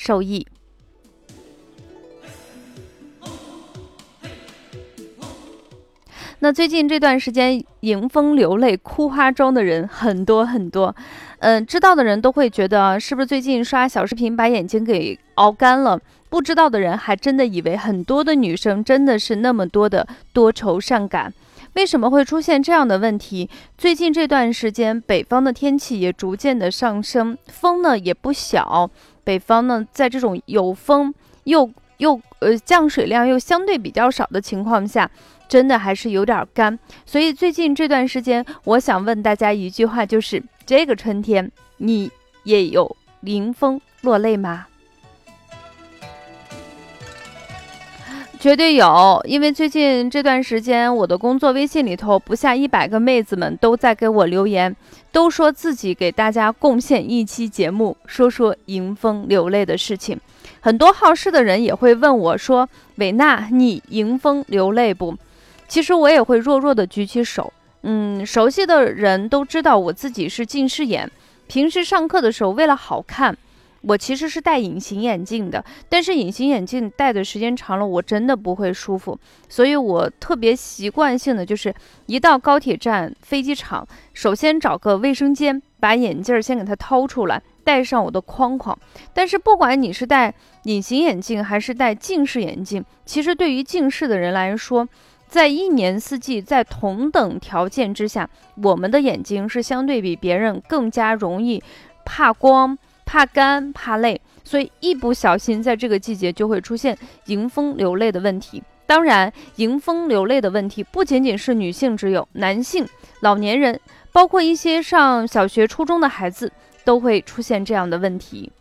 受益。那最近这段时间，迎风流泪、哭花妆的人很多很多。嗯，知道的人都会觉得，是不是最近刷小视频把眼睛给熬干了？不知道的人还真的以为很多的女生真的是那么多的多愁善感。为什么会出现这样的问题？最近这段时间，北方的天气也逐渐的上升，风呢也不小。北方呢，在这种有风又又呃降水量又相对比较少的情况下。真的还是有点干，所以最近这段时间，我想问大家一句话，就是这个春天你也有迎风落泪吗？绝对有，因为最近这段时间，我的工作微信里头不下一百个妹子们都在给我留言，都说自己给大家贡献一期节目，说说迎风流泪的事情。很多好事的人也会问我说：“伟娜，你迎风流泪不？”其实我也会弱弱的举起手，嗯，熟悉的人都知道我自己是近视眼，平时上课的时候为了好看，我其实是戴隐形眼镜的，但是隐形眼镜戴的时间长了，我真的不会舒服，所以我特别习惯性的就是一到高铁站、飞机场，首先找个卫生间，把眼镜先给它掏出来，戴上我的框框。但是不管你是戴隐形眼镜还是戴近视眼镜，其实对于近视的人来说，在一年四季，在同等条件之下，我们的眼睛是相对比别人更加容易怕光、怕干、怕累，所以一不小心在这个季节就会出现迎风流泪的问题。当然，迎风流泪的问题不仅仅是女性只有，男性、老年人，包括一些上小学、初中的孩子都会出现这样的问题。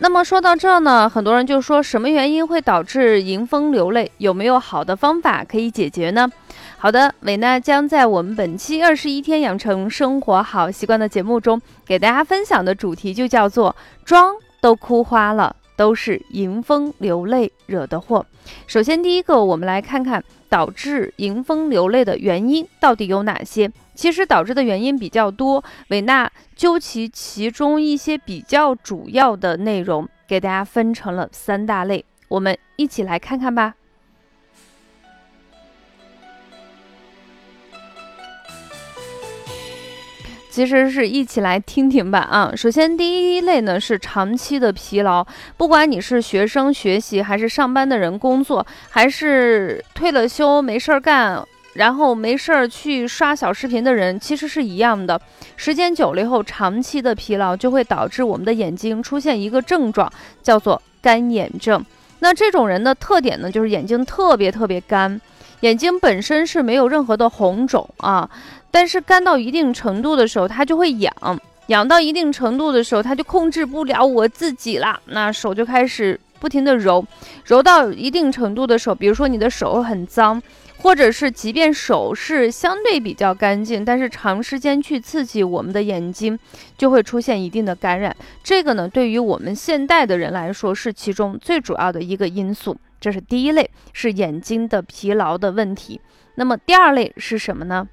那么说到这呢，很多人就说什么原因会导致迎风流泪？有没有好的方法可以解决呢？好的，伟娜将在我们本期二十一天养成生活好习惯的节目中，给大家分享的主题就叫做“妆都哭花了，都是迎风流泪惹的祸”。首先，第一个，我们来看看导致迎风流泪的原因到底有哪些。其实导致的原因比较多，韦娜究其其中一些比较主要的内容，给大家分成了三大类，我们一起来看看吧。其实是一起来听听吧啊！首先第一类呢是长期的疲劳，不管你是学生学习，还是上班的人工作，还是退了休没事儿干。然后没事儿去刷小视频的人，其实是一样的。时间久了以后，长期的疲劳就会导致我们的眼睛出现一个症状，叫做干眼症。那这种人的特点呢，就是眼睛特别特别干，眼睛本身是没有任何的红肿啊，但是干到一定程度的时候，它就会痒，痒到一定程度的时候，它就控制不了我自己了，那手就开始不停的揉，揉到一定程度的时候，比如说你的手很脏。或者是，即便手是相对比较干净，但是长时间去刺激我们的眼睛，就会出现一定的感染。这个呢，对于我们现代的人来说，是其中最主要的一个因素。这是第一类，是眼睛的疲劳的问题。那么第二类是什么呢？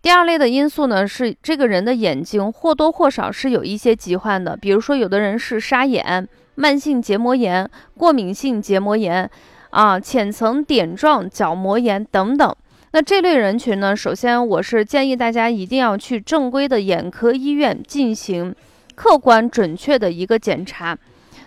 第二类的因素呢，是这个人的眼睛或多或少是有一些疾患的，比如说有的人是沙眼。慢性结膜炎、过敏性结膜炎，啊，浅层点状角膜炎等等。那这类人群呢，首先我是建议大家一定要去正规的眼科医院进行客观准确的一个检查。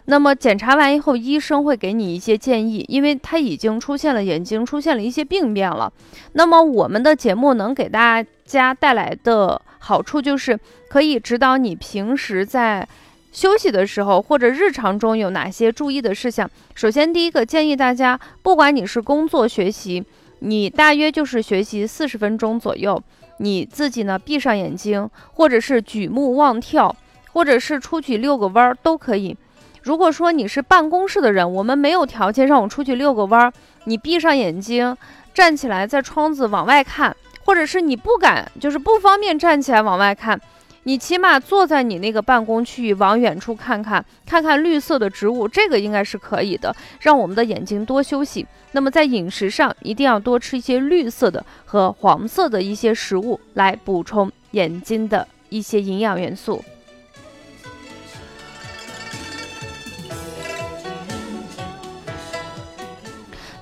那么检查完以后，医生会给你一些建议，因为他已经出现了眼睛出现了一些病变了。那么我们的节目能给大家带来的好处，就是可以指导你平时在。休息的时候或者日常中有哪些注意的事项？首先，第一个建议大家，不管你是工作学习，你大约就是学习四十分钟左右，你自己呢闭上眼睛，或者是举目望眺，或者是出去遛个弯儿都可以。如果说你是办公室的人，我们没有条件让我出去遛个弯儿，你闭上眼睛，站起来在窗子往外看，或者是你不敢，就是不方便站起来往外看。你起码坐在你那个办公区域，往远处看看，看看绿色的植物，这个应该是可以的，让我们的眼睛多休息。那么在饮食上，一定要多吃一些绿色的和黄色的一些食物，来补充眼睛的一些营养元素。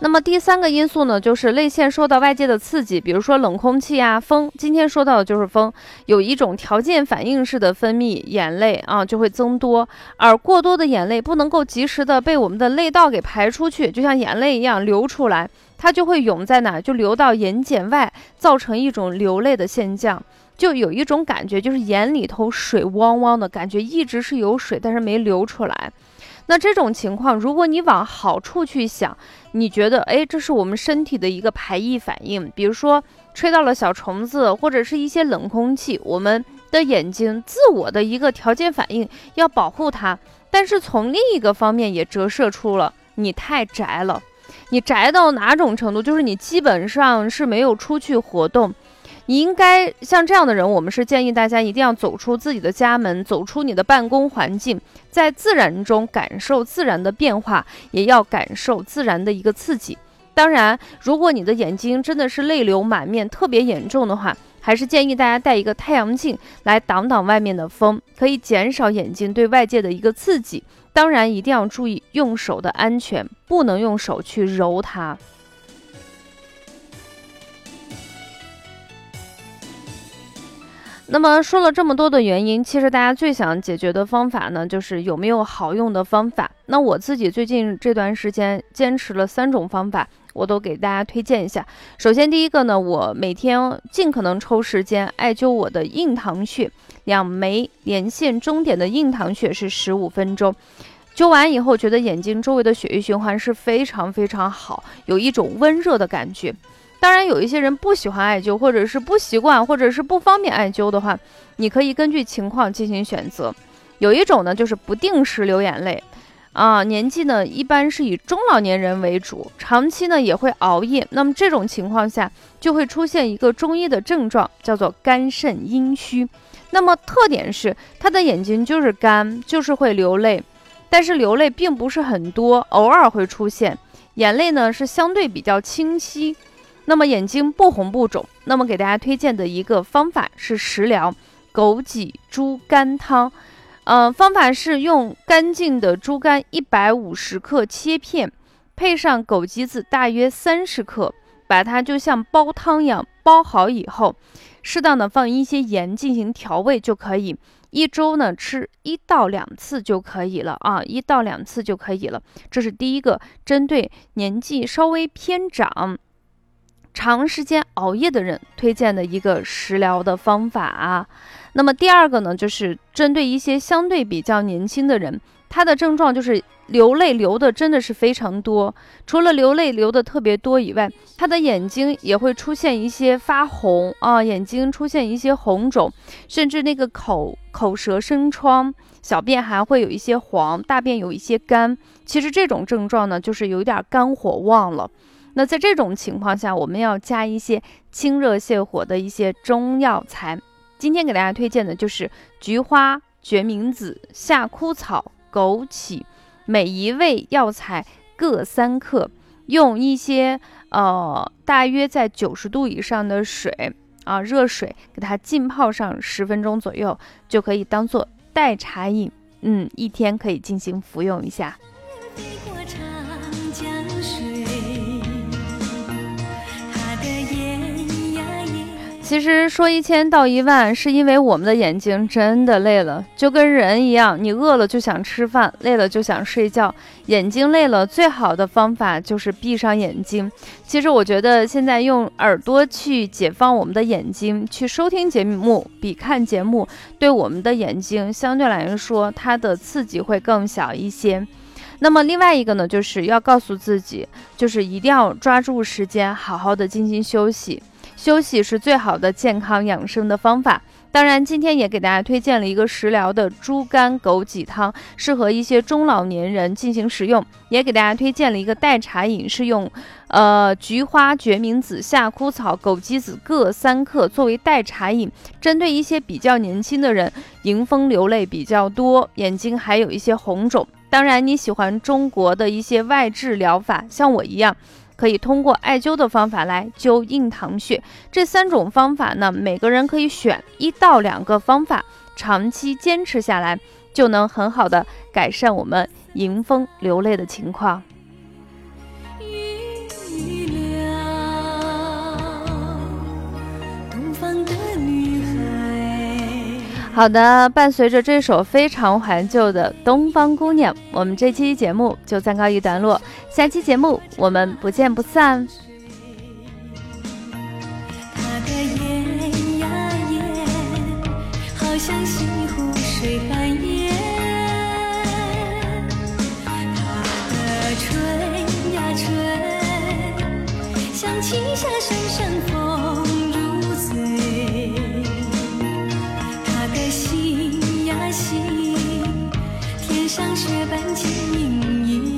那么第三个因素呢，就是泪腺受到外界的刺激，比如说冷空气啊、风。今天说到的就是风，有一种条件反应式的分泌眼泪啊，就会增多。而过多的眼泪不能够及时的被我们的泪道给排出去，就像眼泪一样流出来，它就会涌在哪，就流到眼睑外，造成一种流泪的现象。就有一种感觉，就是眼里头水汪汪的感觉，一直是有水，但是没流出来。那这种情况，如果你往好处去想，你觉得，哎，这是我们身体的一个排异反应，比如说吹到了小虫子，或者是一些冷空气，我们的眼睛自我的一个条件反应要保护它。但是从另一个方面也折射出了你太宅了，你宅到哪种程度，就是你基本上是没有出去活动。你应该像这样的人，我们是建议大家一定要走出自己的家门，走出你的办公环境，在自然中感受自然的变化，也要感受自然的一个刺激。当然，如果你的眼睛真的是泪流满面、特别严重的话，还是建议大家戴一个太阳镜来挡挡外面的风，可以减少眼睛对外界的一个刺激。当然，一定要注意用手的安全，不能用手去揉它。那么说了这么多的原因，其实大家最想解决的方法呢，就是有没有好用的方法。那我自己最近这段时间坚持了三种方法，我都给大家推荐一下。首先第一个呢，我每天尽可能抽时间艾灸我的印堂穴，两眉连线中点的印堂穴是十五分钟。灸完以后，觉得眼睛周围的血液循环是非常非常好，有一种温热的感觉。当然，有一些人不喜欢艾灸，或者是不习惯，或者是不方便艾灸的话，你可以根据情况进行选择。有一种呢，就是不定时流眼泪，啊，年纪呢一般是以中老年人为主，长期呢也会熬夜。那么这种情况下，就会出现一个中医的症状，叫做肝肾阴虚。那么特点是他的眼睛就是干，就是会流泪，但是流泪并不是很多，偶尔会出现眼泪呢是相对比较清晰。那么眼睛不红不肿，那么给大家推荐的一个方法是食疗枸杞猪肝汤。呃，方法是用干净的猪肝一百五十克切片，配上枸杞子大约三十克，把它就像煲汤一样煲好以后，适当的放一些盐进行调味就可以。一周呢吃一到两次就可以了啊，一到两次就可以了。这是第一个，针对年纪稍微偏长。长时间熬夜的人推荐的一个食疗的方法啊，那么第二个呢，就是针对一些相对比较年轻的人，他的症状就是流泪流的真的是非常多，除了流泪流的特别多以外，他的眼睛也会出现一些发红啊，眼睛出现一些红肿，甚至那个口口舌生疮，小便还会有一些黄，大便有一些干。其实这种症状呢，就是有点肝火旺了。那在这种情况下，我们要加一些清热泻火的一些中药材。今天给大家推荐的就是菊花、决明子、夏枯草、枸杞，每一味药材各三克，用一些呃大约在九十度以上的水啊热水给它浸泡上十分钟左右，就可以当做代茶饮。嗯，一天可以进行服用一下。其实说一千道一万，是因为我们的眼睛真的累了，就跟人一样，你饿了就想吃饭，累了就想睡觉。眼睛累了，最好的方法就是闭上眼睛。其实我觉得现在用耳朵去解放我们的眼睛，去收听节目，比看节目对我们的眼睛相对来说它的刺激会更小一些。那么另外一个呢，就是要告诉自己，就是一定要抓住时间，好好的进行休息。休息是最好的健康养生的方法。当然，今天也给大家推荐了一个食疗的猪肝枸杞汤，适合一些中老年人进行食用。也给大家推荐了一个代茶饮，是用，呃，菊花、决明子、夏枯草、枸杞子各三克作为代茶饮，针对一些比较年轻的人，迎风流泪比较多，眼睛还有一些红肿。当然，你喜欢中国的一些外治疗法，像我一样。可以通过艾灸的方法来灸印堂穴，这三种方法呢，每个人可以选一到两个方法，长期坚持下来，就能很好的改善我们迎风流泪的情况。好的，伴随着这首非常怀旧的《东方姑娘》，我们这期节目就暂告一段落。下期节目我们不见不散。他的眼呀眼，好像西湖水般像雪般晶莹。